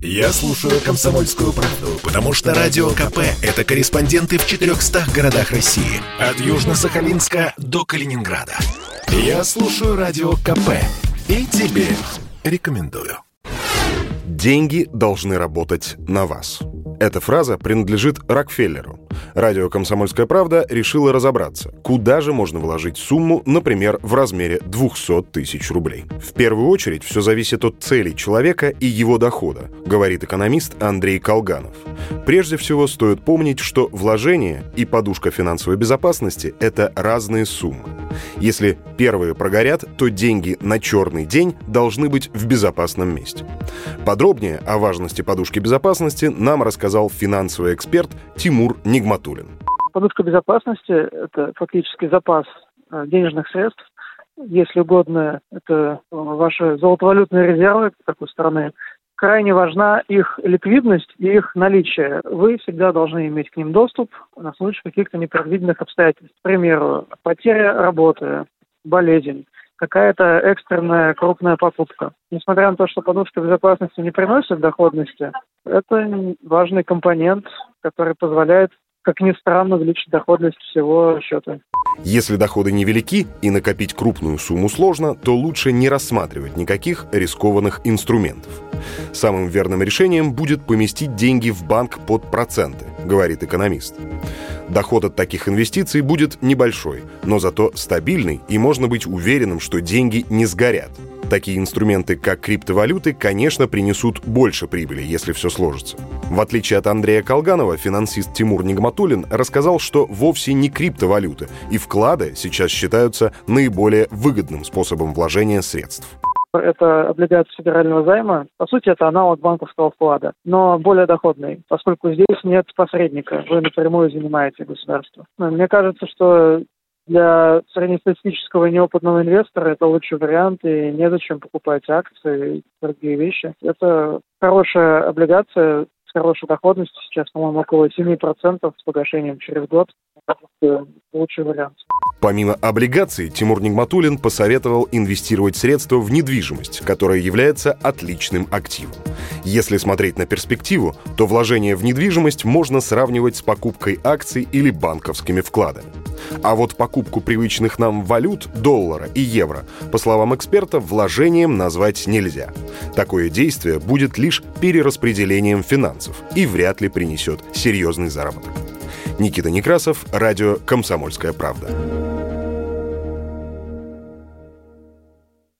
Я слушаю «Комсомольскую правду», потому что «Радио КП» — это корреспонденты в 400 городах России. От Южно-Сахалинска до Калининграда. Я слушаю «Радио КП» и тебе рекомендую. Деньги должны работать на вас. Эта фраза принадлежит Рокфеллеру. Радио «Комсомольская правда» решила разобраться, куда же можно вложить сумму, например, в размере 200 тысяч рублей. В первую очередь все зависит от целей человека и его дохода, говорит экономист Андрей Колганов. Прежде всего стоит помнить, что вложение и подушка финансовой безопасности – это разные суммы. Если первые прогорят, то деньги на черный день должны быть в безопасном месте. Подробнее о важности подушки безопасности нам рассказал финансовый эксперт Тимур Нигматулин. Подушка безопасности – это фактически запас э, денежных средств. Если угодно, это э, ваши золотовалютные резервы такой стороны. Крайне важна их ликвидность и их наличие. Вы всегда должны иметь к ним доступ на случай каких-то непредвиденных обстоятельств. К примеру, потеря работы, болезнь, какая-то экстренная крупная покупка. Несмотря на то, что подушка безопасности не приносит доходности, это важный компонент, который позволяет как ни странно, увеличить доходность всего счета. Если доходы невелики и накопить крупную сумму сложно, то лучше не рассматривать никаких рискованных инструментов. Самым верным решением будет поместить деньги в банк под проценты, говорит экономист. Доход от таких инвестиций будет небольшой, но зато стабильный, и можно быть уверенным, что деньги не сгорят – Такие инструменты, как криптовалюты, конечно, принесут больше прибыли, если все сложится. В отличие от Андрея Колганова, финансист Тимур Нигматулин рассказал, что вовсе не криптовалюты, и вклады сейчас считаются наиболее выгодным способом вложения средств. Это облигация федерального займа. По сути, это аналог банковского вклада, но более доходный, поскольку здесь нет посредника. Вы напрямую занимаете государство. Мне кажется, что для среднестатистического неопытного инвестора это лучший вариант, и незачем покупать акции и другие вещи. Это хорошая облигация с хорошей доходностью, сейчас, по-моему, около 7% с погашением через год. Лучший вариант. Помимо облигаций, Тимур Нигматулин посоветовал инвестировать средства в недвижимость, которая является отличным активом. Если смотреть на перспективу, то вложение в недвижимость можно сравнивать с покупкой акций или банковскими вкладами. А вот покупку привычных нам валют, доллара и евро, по словам эксперта, вложением назвать нельзя. Такое действие будет лишь перераспределением финансов и вряд ли принесет серьезный заработок. Никита Некрасов, радио «Комсомольская правда».